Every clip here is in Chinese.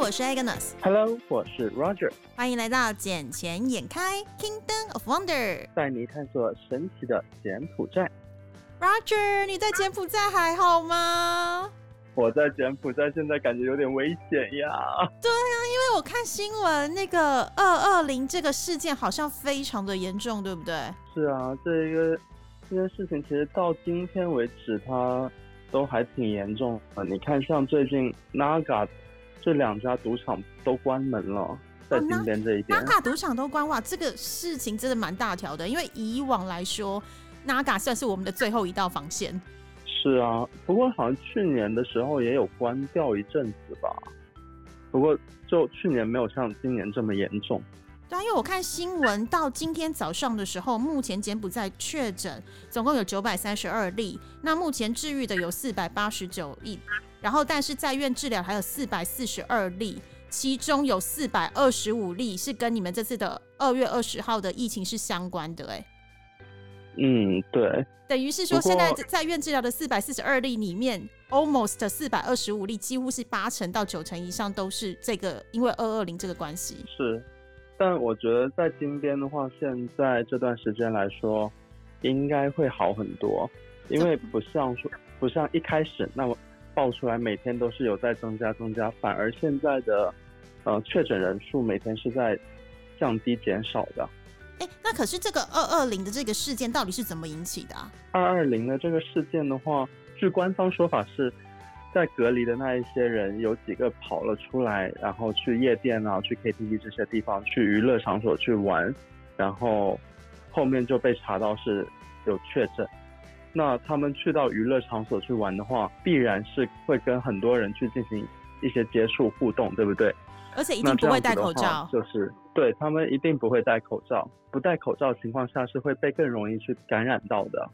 我是 Agnes。Hello，我是 Roger，欢迎来到《捡钱眼开 Kingdom of Wonder》。带你探索神奇的柬埔寨。Roger，你在柬埔寨还好吗？我在柬埔寨现在感觉有点危险呀。因为我看新闻，那个二二零这个事件好像非常的严重，对不对？是啊，这个这件事情其实到今天为止，它都还挺严重的。你看，像最近 Naga 这两家赌场都关门了，在哦那金边这一边。Naga 赌场都关哇，这个事情真的蛮大条的。因为以往来说，Naga 算是我们的最后一道防线。是啊，不过好像去年的时候也有关掉一阵子吧。不过就去年没有像今年这么严重。对啊，因为我看新闻到今天早上的时候，目前柬埔寨确诊总共有九百三十二例，那目前治愈的有四百八十九例，然后但是在院治疗还有四百四十二例，其中有四百二十五例是跟你们这次的二月二十号的疫情是相关的、哎，嗯，对，等于是说现在在院治疗的四百四十二例里面，almost 四百二十五例，几乎是八成到九成以上都是这个因为二二零这个关系。是，但我觉得在金边的话，现在这段时间来说，应该会好很多，因为不像说不像一开始那么爆出来每天都是有在增加增加，反而现在的呃确诊人数每天是在降低减少的。哎，那可是这个二二零的这个事件到底是怎么引起的啊？二二零的这个事件的话，据官方说法是。在隔离的那一些人，有几个跑了出来，然后去夜店啊、去 KTV 这些地方、去娱乐场所去玩，然后后面就被查到是有确诊。那他们去到娱乐场所去玩的话，必然是会跟很多人去进行一些接触互动，对不对？而且一定不会戴口罩。就是对他们一定不会戴口罩，不戴口罩情况下是会被更容易去感染到的。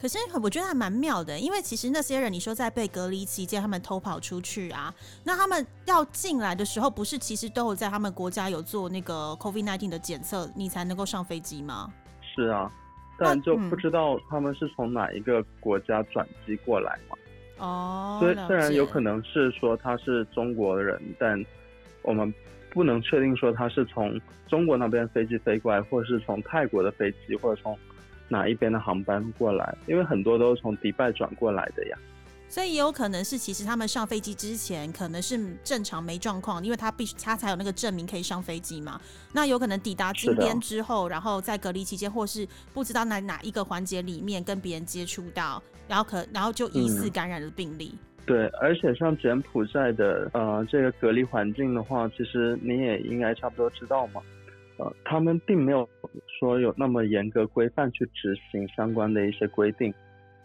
可是我觉得还蛮妙的，因为其实那些人，你说在被隔离期间，他们偷跑出去啊，那他们要进来的时候，不是其实都有在他们国家有做那个 COVID 1 9的检测，你才能够上飞机吗？是啊，但就嗯不知道他们是从哪一个国家转机过来嘛。哦，了虽虽然有可能是说他是中国人，但我们不能确定说他是从中国那边飞机飞过来，或者是从泰国的飞机，或者从哪一边的航班过来，因为很多都是从迪拜转过来的呀。所以也有可能是，其实他们上飞机之前可能是正常没状况，因为他必须他才有那个证明可以上飞机嘛。那有可能抵达金边之后，然后在隔离期间，或是不知道哪哪一个环节里面跟别人接触到，然后可然后就疑似嗯感染了病例。对，而且像柬埔寨的呃这个隔离环境的话，其实你也应该差不多知道嘛。呃，他们并没有说有那么严格规范去执行相关的一些规定，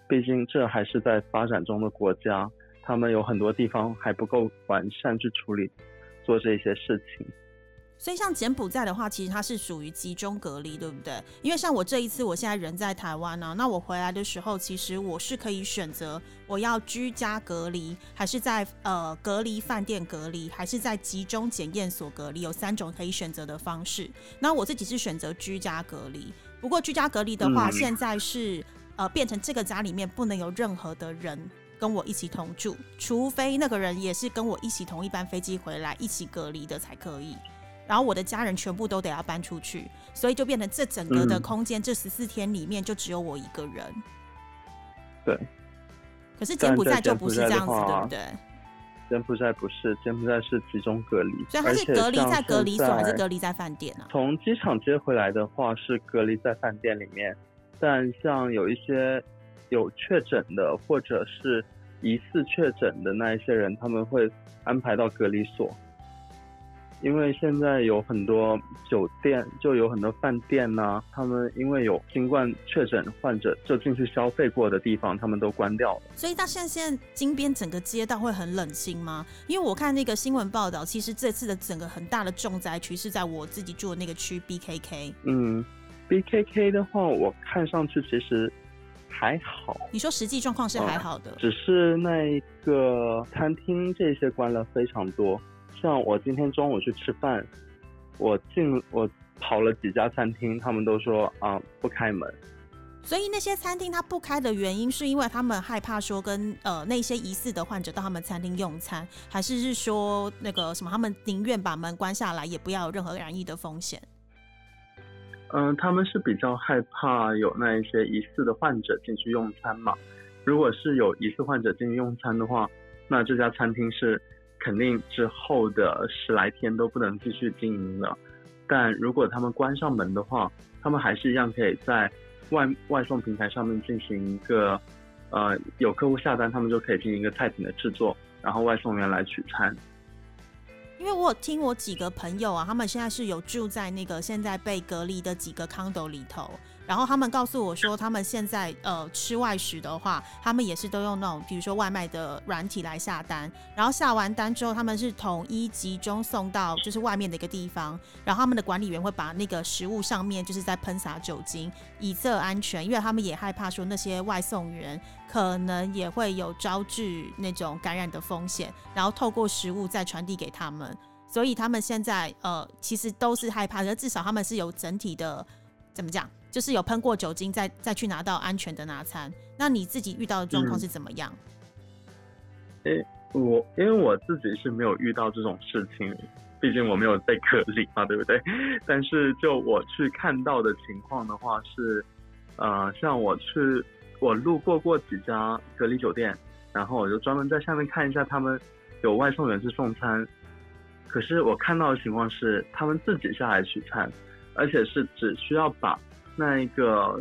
毕竟这还是在发展中的国家，他们有很多地方还不够完善去处理做这些事情。所以像柬埔寨的话，其实它是属于集中隔离，对不对？因为像我这一次，我现在人在台湾呢、那我回来的时候，其实我是可以选择我要居家隔离，还是在呃隔离饭店隔离，还是在集中检验所隔离，有三种可以选择的方式。那我自己是选择居家隔离，不过居家隔离的话，嗯现在是呃变成这个家里面不能有任何的人。跟我一起同住，除非那个人也是跟我一起同一班飞机回来一起隔离的才可以。然后我的家人全部都得要搬出去，所以就变成这整个的嗯空间，这十四天里面就只有我一个人。对，可是柬埔寨就不是这样子，对不对？柬埔寨不是，柬埔寨是集中隔离，所以他是隔离在隔离所还是隔离在饭店啊？从机场接回来的话是隔离在饭店里面，但像有一些有确诊的或者是疑似确诊的那一些人，他们会安排到隔离所。因为现在有很多酒店，就有很多饭店呐、他们因为有新冠确诊患者就进去消费过的地方，他们都关掉了。所以到现在现在金边整个街道会很冷清吗？因为我看那个新闻报道，其实这次的整个很大的重灾区是在我自己住的那个区 BKK。嗯，BKK 的话，我看上去其实还好，你说实际状况是还好的，只是那个餐厅这些关了非常多。像我今天中午去吃饭，我进我跑了几家餐厅，他们都说啊不开门。所以那些餐厅它不开的原因，是因为他们害怕说跟呃那些疑似的患者到他们餐厅用餐，还是是说那个什么，他们宁愿把门关下来，也不要有任何染疫的风险。嗯，他们是比较害怕有那一些疑似的患者进去用餐嘛。如果是有疑似患者进去用餐的话，那这家餐厅是肯定之后的十来天都不能继续经营了。但如果他们关上门的话，他们还是一样可以在外外送平台上面进行一个，呃，有客户下单，他们就可以进行一个菜品的制作，然后外送员来取餐。因为我有听我几个朋友啊，他们现在是有住在那个现在被隔离的几个 condo 里头。然后他们告诉我说，他们现在呃吃外食的话，他们也是都用那种比如说外卖的软体来下单。然后下完单之后，他们是统一集中送到就是外面的一个地方。然后他们的管理员会把那个食物上面就是在喷洒酒精，以测安全，因为他们也害怕说那些外送员可能也会有招致那种感染的风险，然后透过食物再传递给他们。所以他们现在呃其实都是害怕，可至少他们是有整体的怎么讲？就是有喷过酒精，再再去拿到安全的拿餐。那你自己遇到的状况是怎么样？诶，我因为我自己是没有遇到这种事情，毕竟我没有被隔离嘛，对不对？但是就我去看到的情况的话是，呃，像我去我路过过几家隔离酒店，然后我就专门在下面看一下他们有外送员去送餐，可是我看到的情况是他们自己下来取餐，而且是只需要把。那一个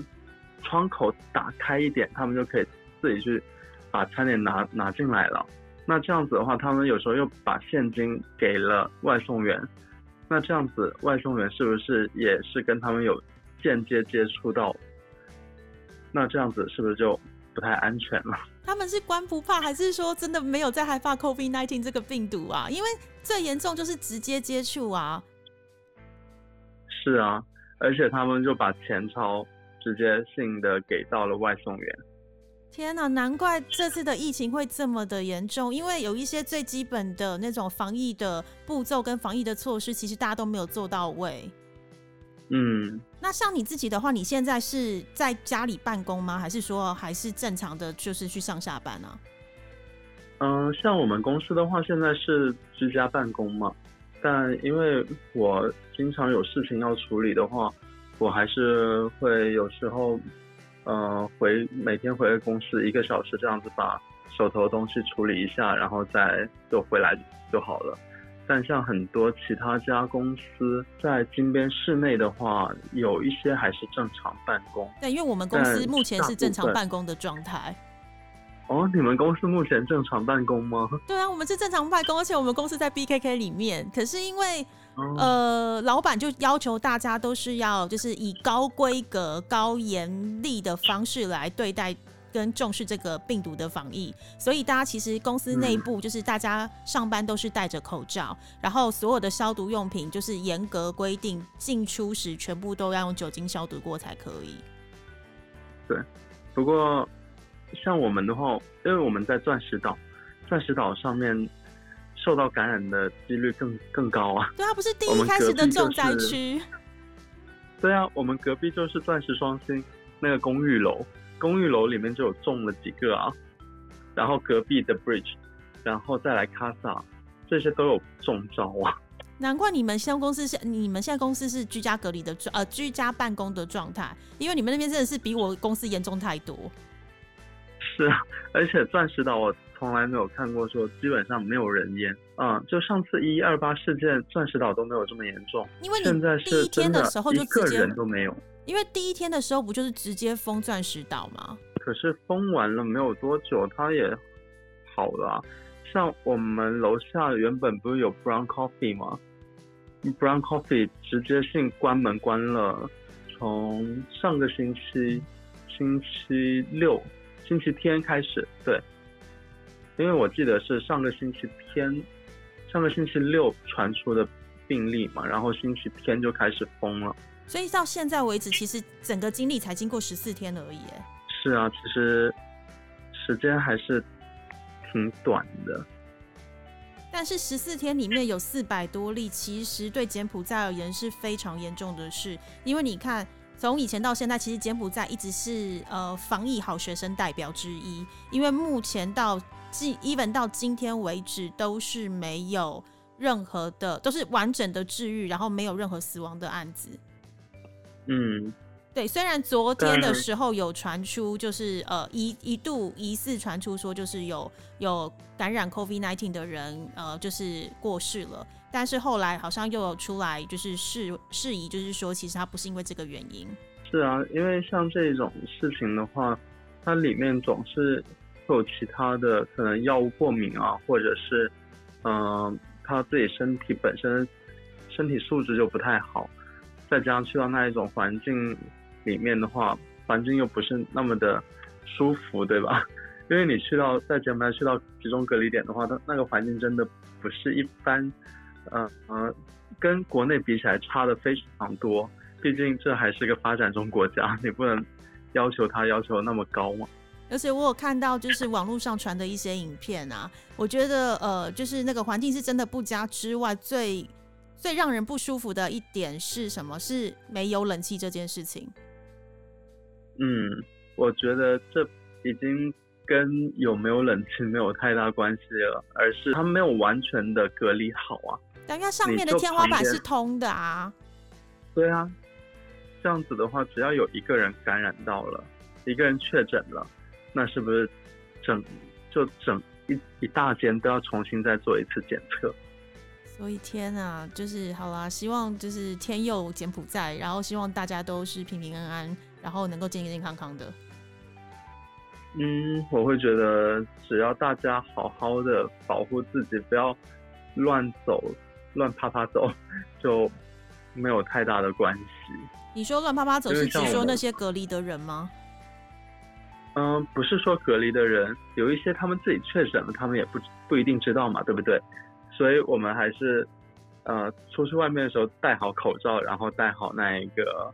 窗口打开一点，他们就可以自己去把餐点拿拿进来了。那这样子的话，他们有时候又把现金给了外送员。那这样子，外送员是不是也是跟他们有间接接触到？那这样子是不是就不太安全了？他们是官不怕，还是说真的没有在害怕 COVID-19 这个病毒啊？因为最严重就是直接接触啊。是啊。而且他们就把钱钞直接性的给到了外送员。天哪，难怪这次的疫情会这么的严重，因为有一些最基本的那种防疫的步骤跟防疫的措施，其实大家都没有做到位。嗯，那像你自己的话，你现在是在家里办公吗？还是说还是正常的就是去上下班呢？嗯，像我们公司的话，现在是居家办公嘛。但因为我经常有事情要处理的话，我还是会有时候，呃，回每天回公司一个小时这样子，把手头的东西处理一下，然后再就回来就好了。但像很多其他家公司在金边市内的话，有一些还是正常办公。对，因为我们公司目前是正常办公的状态。哦，你们公司目前正常办公吗？对啊，我们是正常办公，而且我们公司在 BKK 里面。可是因为呃，老板就要求大家都是要就是以高规格、高严厉的方式来对待跟重视这个病毒的防疫，所以大家其实公司内部就是大家上班都是戴着口罩，然后所有的消毒用品就是严格规定进出时全部都要用酒精消毒过才可以。对，不过。像我们的话，因为我们在钻石岛，钻石岛上面受到感染的几率更更高啊。对啊，不是第一开始的重灾区。对啊，我们隔壁就是钻石双星那个公寓楼，公寓楼里面就有中了几个啊。然后隔壁的 Bridge，然后再来 Casa，这些都有中招啊。难怪你们现在公司是你们现在公司是居家隔离的状呃居家办公的状态，因为你们那边真的是比我公司严重太多。是啊，而且钻石岛我从来没有看过说基本上没有人烟，嗯，就上次一二八事件，钻石岛都没有这么严重。因为现在第一天的时候就直接人都没有，因为第一天的时候不就是直接封钻石岛吗？可是封完了没有多久，它也好了。像我们楼下原本不是有 Brown Coffee 吗？Brown Coffee 直接性关门关了，从上个星期星期六。星期天开始，对，因为我记得是上个星期天，上个星期六传出的病例嘛，然后星期天就开始封了。所以到现在为止，其实整个经历才经过十四天而已。是啊，其实时间还是挺短的。但是十四天里面有四百多例，其实对柬埔寨而言是非常严重的事，因为你看。从以前到现在，其实柬埔寨一直是呃防疫好学生代表之一，因为目前到今 even 到今天为止都是没有任何的都是完整的治愈，然后没有任何死亡的案子。嗯，对，虽然昨天的时候有传出，就是呃一一度疑似传出说，就是有有感染 COVID nineteen 的人，呃，就是过世了。但是后来好像又有出来，就是事事宜，就是说其实他不是因为这个原因。是啊，因为像这种事情的话，它里面总是会有其他的可能药物过敏啊，或者是嗯他自己身体本身身体素质就不太好，再加上去到那一种环境里面的话，环境又不是那么的舒服，对吧？因为你去到在柬埔寨去到集中隔离点的话，它那个环境真的不是一般。嗯嗯，跟国内比起来差的非常多，毕竟这还是个发展中国家，你不能要求他要求那么高嘛。而且我有看到就是网络上传的一些影片啊，我觉得呃，就是那个环境是真的不佳之外，最最让人不舒服的一点是什么？是没有冷气这件事情。嗯，我觉得这已经。跟有没有冷气没有太大关系了，而是它没有完全的隔离好啊。但它上面的天花板是通的啊。对啊，这样子的话，只要有一个人感染到了，一个人确诊了，那是不是整就整一一大间都要重新再做一次检测？所以天啊，就是好啦，希望就是天佑柬埔寨，然后希望大家都是平平安安，然后能够健健康康的。嗯，我会觉得只要大家好好的保护自己，不要乱走、乱啪啪走，就没有太大的关系。你说乱啪啪走是指说那些隔离的人吗？嗯，不是说隔离的人，有一些他们自己确诊了，他们也不不一定知道嘛，对不对？所以我们还是呃出去外面的时候戴好口罩，然后戴好那一个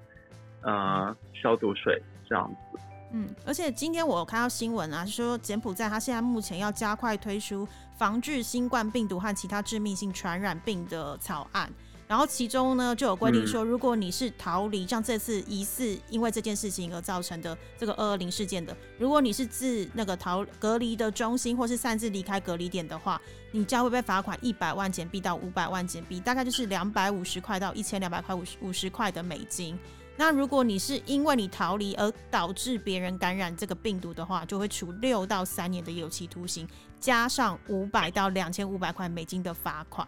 呃消毒水，这样子。嗯，而且今天我有看到新闻啊，说柬埔寨它现在目前要加快推出防治新冠病毒和其他致命性传染病的草案，然后其中呢就有规定说，如果你是逃离像这次疑似因为这件事情而造成的这个二二零事件的，如果你是自那个逃隔离的中心或是擅自离开隔离点的话，你将会被罚款一百万简币到五百万简币，大概就是两百五十块到一千两百块五十五十块的美金。那如果你是因为你逃离而导致别人感染这个病毒的话，就会处六到三年的有期徒刑，加上五百到两千五百块美金的罚款。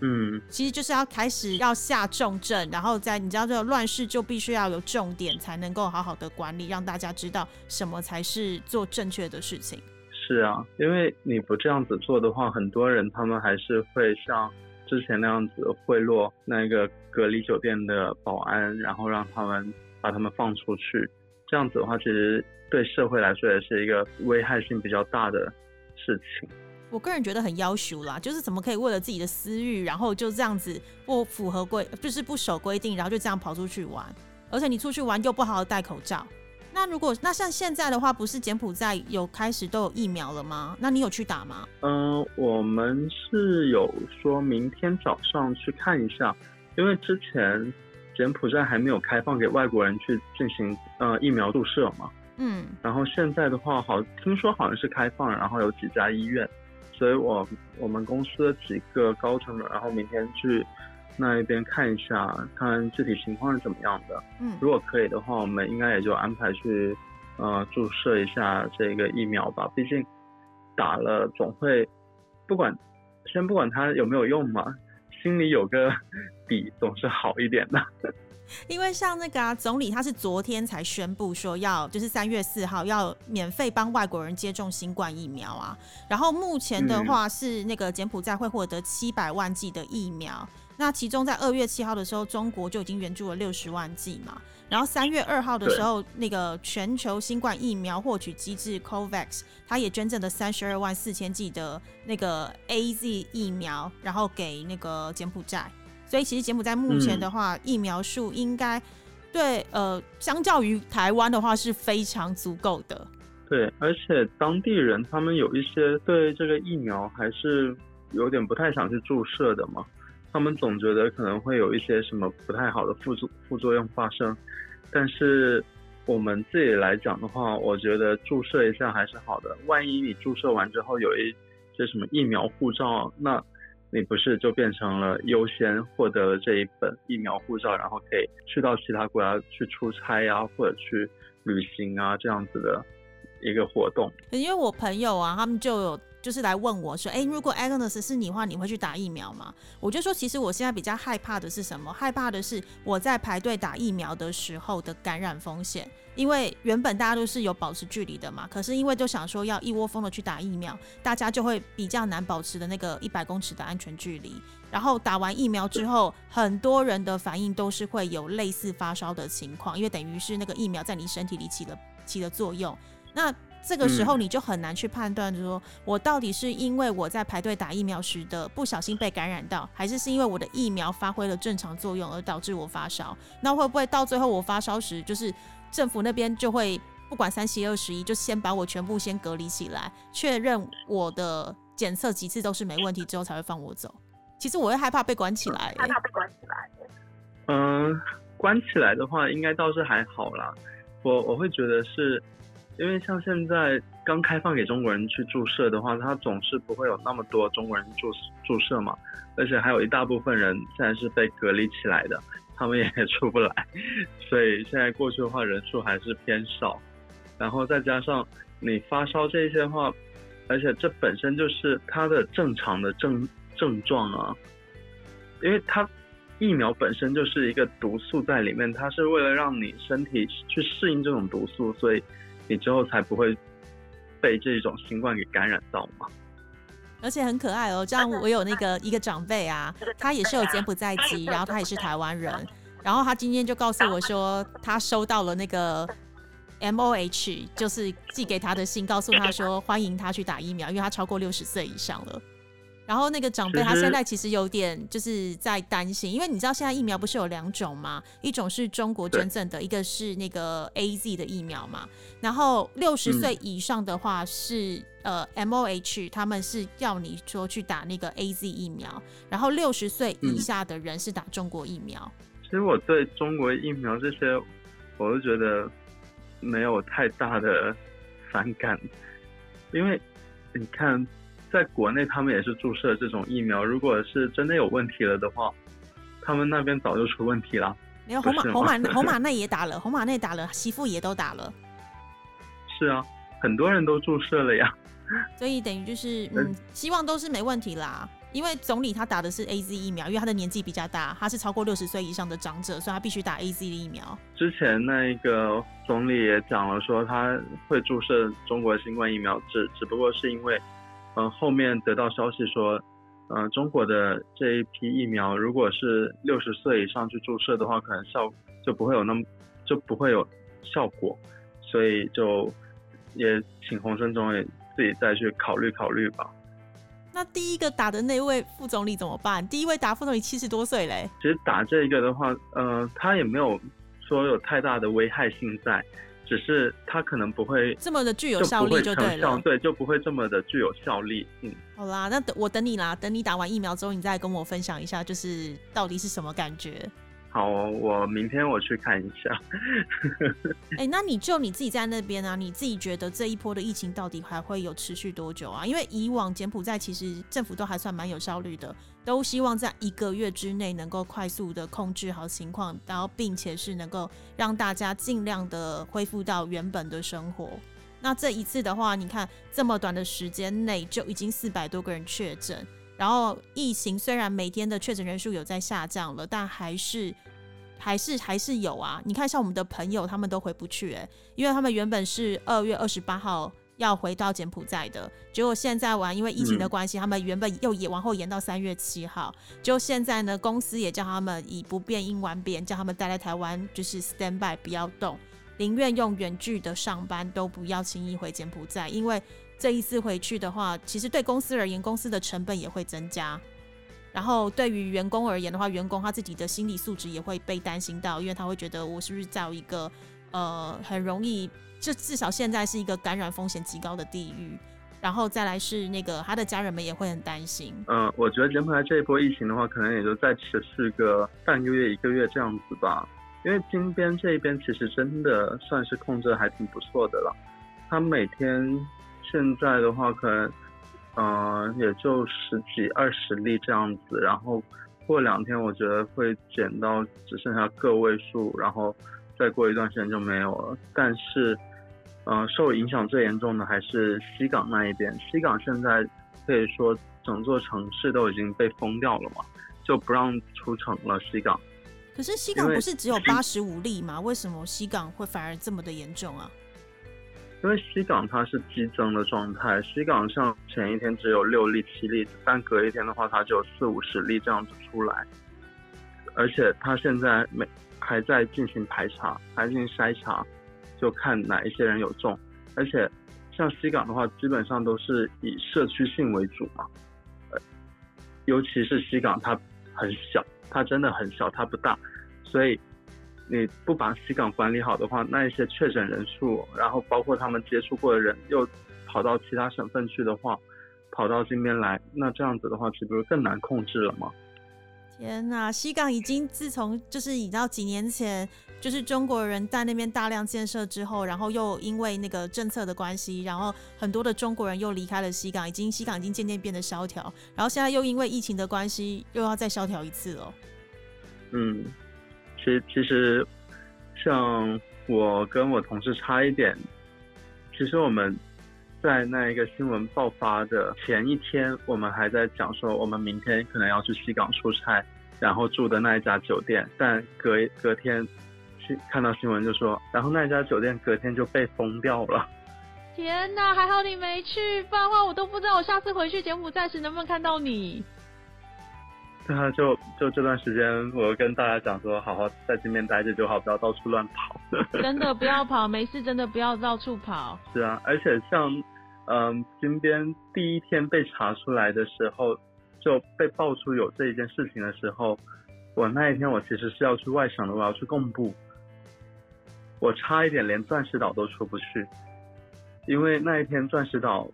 嗯，其实就是要开始要下重症，然后在你知道这个乱世就必须要有重点，才能够好好的管理，让大家知道什么才是做正确的事情。是啊，因为你不这样子做的话，很多人他们还是会像。之前那样子贿赂那个隔离酒店的保安，然后让他们把他们放出去，这样子的话，其实对社会来说也是一个危害性比较大的事情。我个人觉得很要求啦，就是怎么可以为了自己的私欲，然后就这样子不符合规，就是不守规定，然后就这样跑出去玩，而且你出去玩又不好好戴口罩。那如果那像现在的话，不是柬埔寨有开始都有疫苗了吗？那你有去打吗？嗯，我们是有说明天早上去看一下，因为之前柬埔寨还没有开放给外国人去进行呃疫苗注射嘛。嗯。然后现在的话，好听说好像是开放，然后有几家医院，所以我我们公司的几个高层，然后明天去。那一边看一下，看具体情况是怎么样的。嗯，如果可以的话，我们应该也就安排去，呃，注射一下这个疫苗吧。毕竟打了总会，不管先不管它有没有用嘛，心里有个底总是好一点的。因为像那个啊，总理他是昨天才宣布说要，就是三月四号要免费帮外国人接种新冠疫苗啊。然后目前的话是那个柬埔寨会获得七百万剂的疫苗。那其中在二月七号的时候，中国就已经援助了六十万剂嘛。然后三月二号的时候，那个全球新冠疫苗获取机制 COVAX，它也捐赠了三十二万四千剂的那个 AZ 疫苗，然后给那个柬埔寨。所以其实柬埔寨目前的话，疫苗数应该对呃，相较于台湾的话是非常足够的。对，而且当地人他们有一些对这个疫苗还是有点不太想去注射的嘛。他们总觉得可能会有一些什么不太好的副作副作用发生，但是我们自己来讲的话，我觉得注射一下还是好的。万一你注射完之后有一些什么疫苗护照，那你不是就变成了优先获得了这一本疫苗护照，然后可以去到其他国家去出差呀，或者去旅行啊这样子的一个活动？因为我朋友啊，他们就有。就是来问我说：“哎，如果 Agnes 是你的话，你会去打疫苗吗？”我就说：“其实我现在比较害怕的是什么？害怕的是我在排队打疫苗的时候的感染风险。因为原本大家都是有保持距离的嘛，可是因为就想说要一窝蜂的去打疫苗，大家就会比较难保持的那个一百公尺的安全距离。然后打完疫苗之后，很多人的反应都是会有类似发烧的情况，因为等于是那个疫苗在你身体里起了起了作用。那这个时候你就很难去判断，说我到底是因为我在排队打疫苗时的不小心被感染到，还是是因为我的疫苗发挥了正常作用而导致我发烧？那会不会到最后我发烧时，就是政府那边就会不管三七二十一，就先把我全部先隔离起来，确认我的检测几次都是没问题之后才会放我走？其实我会害怕被关起来，害怕被关起来。嗯，关起来的话应该倒是还好啦。我我会觉得是。因为像现在刚开放给中国人去注射的话，它总是不会有那么多中国人注注射嘛，而且还有一大部分人现在是被隔离起来的，他们也 出不来，所以现在过去的话人数还是偏少。然后再加上你发烧这些话，而且这本身就是它的正常的症症状啊，因为它疫苗本身就是一个毒素在里面，它是为了让你身体去适应这种毒素，所以。你之后才不会被这种新冠给感染到嘛？而且很可爱哦，这样我有那个一个长辈啊，他也是有柬埔寨籍，然后他也是台湾人，然后他今天就告诉我说，他收到了那个 M O H，就是寄给他的信，告诉他说欢迎他去打疫苗，因为他超过六十岁以上了。然后那个长辈他现在其实有点就是在担心，因为你知道现在疫苗不是有两种吗？一种是中国捐赠的，一个是那个 A Z 的疫苗嘛。然后六十岁以上的话是呃 M O H，他们是要你说去打那个 A Z 疫苗，然后六十岁以下的人是打中国疫苗。其实我对中国疫苗这些，我都觉得没有太大的反感，因为你看。在国内，他们也是注射这种疫苗。如果是真的有问题了的话，他们那边早就出问题了。没有红马红马 红马内也打了，红马内打了，媳妇也都打了。是啊，很多人都注射了呀。所以等于就是 嗯，希望都是没问题啦。因为总理他打的是 A Z 疫苗，因为他的年纪比较大，他是超过六十岁以上的长者，所以他必须打 A Z 的疫苗。之前那个总理也讲了，说他会注射中国新冠疫苗，只只不过是因为。嗯，后面得到消息说，嗯，中国的这一批疫苗，如果是六十岁以上去注射的话，可能效就不会有那么就不会有效果，所以就也请洪生总理自己再去考虑考虑吧。那第一个打的那位副总理怎么办？第一位打副总理七十多岁嘞。其实打这个的话，呃，他也没有说有太大的危害性在。只是它可能不会这么的具有效力，就对了，对，就不会这么的具有效力。嗯，好啦，那等我等你啦，等你打完疫苗之后，你再跟我分享一下，就是到底是什么感觉。好，我明天我去看一下。哎，那你就你自己在那边啊？你自己觉得这一波的疫情到底还会有持续多久啊？因为以往柬埔寨其实政府都还算蛮有效率的，都希望在一个月之内能够快速的控制好情况，然后并且是能够让大家尽量的恢复到原本的生活。那这一次的话，你看这么短的时间内就已经四百多个人确诊。然后疫情虽然每天的确诊人数有在下降了，但还是还是还是有啊。你看，像我们的朋友，他们都回不去诶，因为他们原本是二月二十八号要回到柬埔寨的，结果现在完，因为疫情的关系，他们原本又也往后延到三月七号。就现在呢，公司也叫他们以不变应万变，叫他们待在台湾，就是 stand by 不要动，宁愿用远距的上班，都不要轻易回柬埔寨，因为。这一次回去的话，其实对公司而言，公司的成本也会增加。然后对于员工而言的话，员工他自己的心理素质也会被担心到，因为他会觉得我是不是在一个呃很容易，就至少现在是一个感染风险极高的地域。然后再来是那个他的家人们也会很担心。嗯，我觉得柬埔寨这一波疫情的话，可能也就再持续个半个月、一个月这样子吧。因为金边这一边其实真的算是控制还挺不错的了，他每天现在的话可能，嗯，也就十几二十例这样子，然后过两天我觉得会减到只剩下个位数，然后再过一段时间就没有了。但是，嗯，受影响最严重的还是西港那一边，西港现在可以说整座城市都已经被封掉了嘛，就不让出城了，西港。可是西港不是只有八十五例吗？为什么西港会反而这么的严重啊？因为西港它是激增的状态，西港像前一天只有六例七例，但隔一天的话它就有四五十例这样子出来，而且它现在每还在进行排查，还进行筛查，就看哪一些人有中，而且像西港的话，基本上都是以社区性为主嘛，呃，尤其是西港它很小。它真的很小，它不大，所以你不把西港管理好的话，那一些确诊人数，然后包括他们接触过的人又跑到其他省份去的话，跑到这边来，那这样子的话，岂不是更难控制了吗？天呐，西港已经自从就是你知道几年前就是中国人在那边大量建设之后，然后又因为那个政策的关系，然后很多的中国人又离开了西港，已经西港已经渐渐变得萧条，然后现在又因为疫情的关系，又要再萧条一次了。嗯，其实其实像我跟我同事差一点，其实我们在那一个新闻爆发的前一天，我们还在讲说我们明天可能要去西港出差，然后住的那一家酒店，但隔隔天去看到新闻就说，然后那一家酒店隔天就被封掉了。天哪，还好你没去，不然的话我都不知道我下次回去柬埔寨时能不能看到你。对啊，就就这段时间，我跟大家讲说，好好在这边待着就好，不要到处乱跑。真的不要跑，没事，真的不要到处跑。是啊，而且像，嗯，金边第一天被查出来的时候，就被爆出有这一件事情的时候，我那一天我其实是要去外省的，我要去贡布，我差一点连钻石岛都出不去，因为那一天钻石岛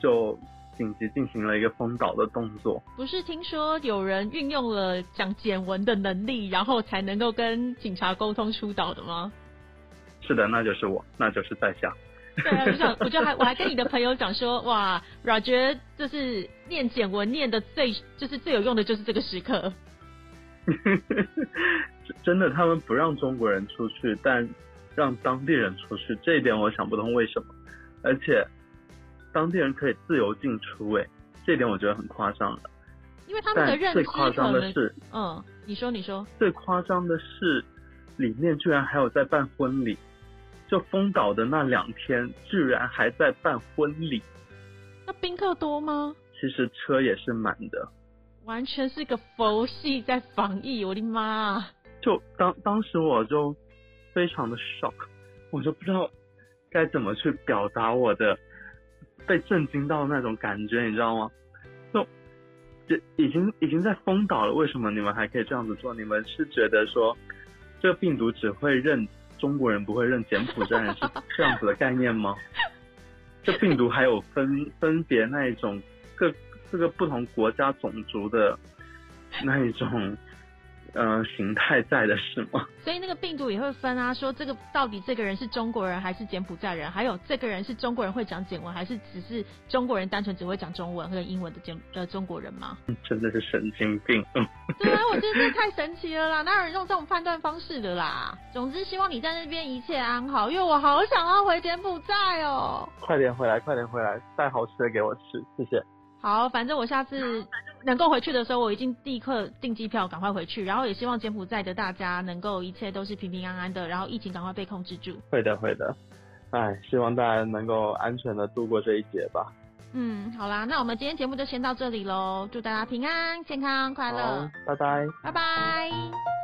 就。紧急进行了一个封岛的动作。不是听说有人运用了讲简文的能力，然后才能够跟警察沟通出岛的吗？是的，那就是我，那就是在下。对啊，我想，我就还我还跟你的朋友讲说，哇，，Roger 就是念简文念的最就是最有用的就是这个时刻。真的，他们不让中国人出去，但让当地人出去，这一点我想不通为什么，而且。当地人可以自由进出，哎，这点我觉得很夸张的。因为他们的认知夸张的是，嗯，你说你说。最夸张的是，里面居然还有在办婚礼，就封岛的那两天，居然还在办婚礼。那宾客多吗？其实车也是满的。完全是个佛系在防疫，我的妈！就当当时我就非常的 shock，我就不知道该怎么去表达我的。被震惊到那种感觉，你知道吗？就，就已经已经在封岛了，为什么你们还可以这样子做？你们是觉得说，这个病毒只会认中国人，不会认柬埔寨人，是这样子的概念吗？这病毒还有分分别那一种各各个不同国家种族的那一种。呃，形态在的是吗？所以那个病毒也会分啊，说这个到底这个人是中国人还是柬埔寨人，还有这个人是中国人会讲柬文，还是只是中国人单纯只会讲中文和英文的柬呃中国人吗？真的是神经病。对啊，我觉得这太神奇了啦，哪有人用这种判断方式的啦？总之希望你在那边一切安好，因为我好想要回柬埔寨哦。快点回来，快点回来，带好吃的给我吃，谢谢。好，反正我下次能够回去的时候，我已经立刻订机票，赶快回去。然后也希望柬埔寨的大家能够一切都是平平安安的，然后疫情赶快被控制住。会的，会的。哎，希望大家能够安全的度过这一劫吧。嗯，好啦，那我们今天节目就先到这里喽，祝大家平安、健康、快乐，拜拜，拜拜。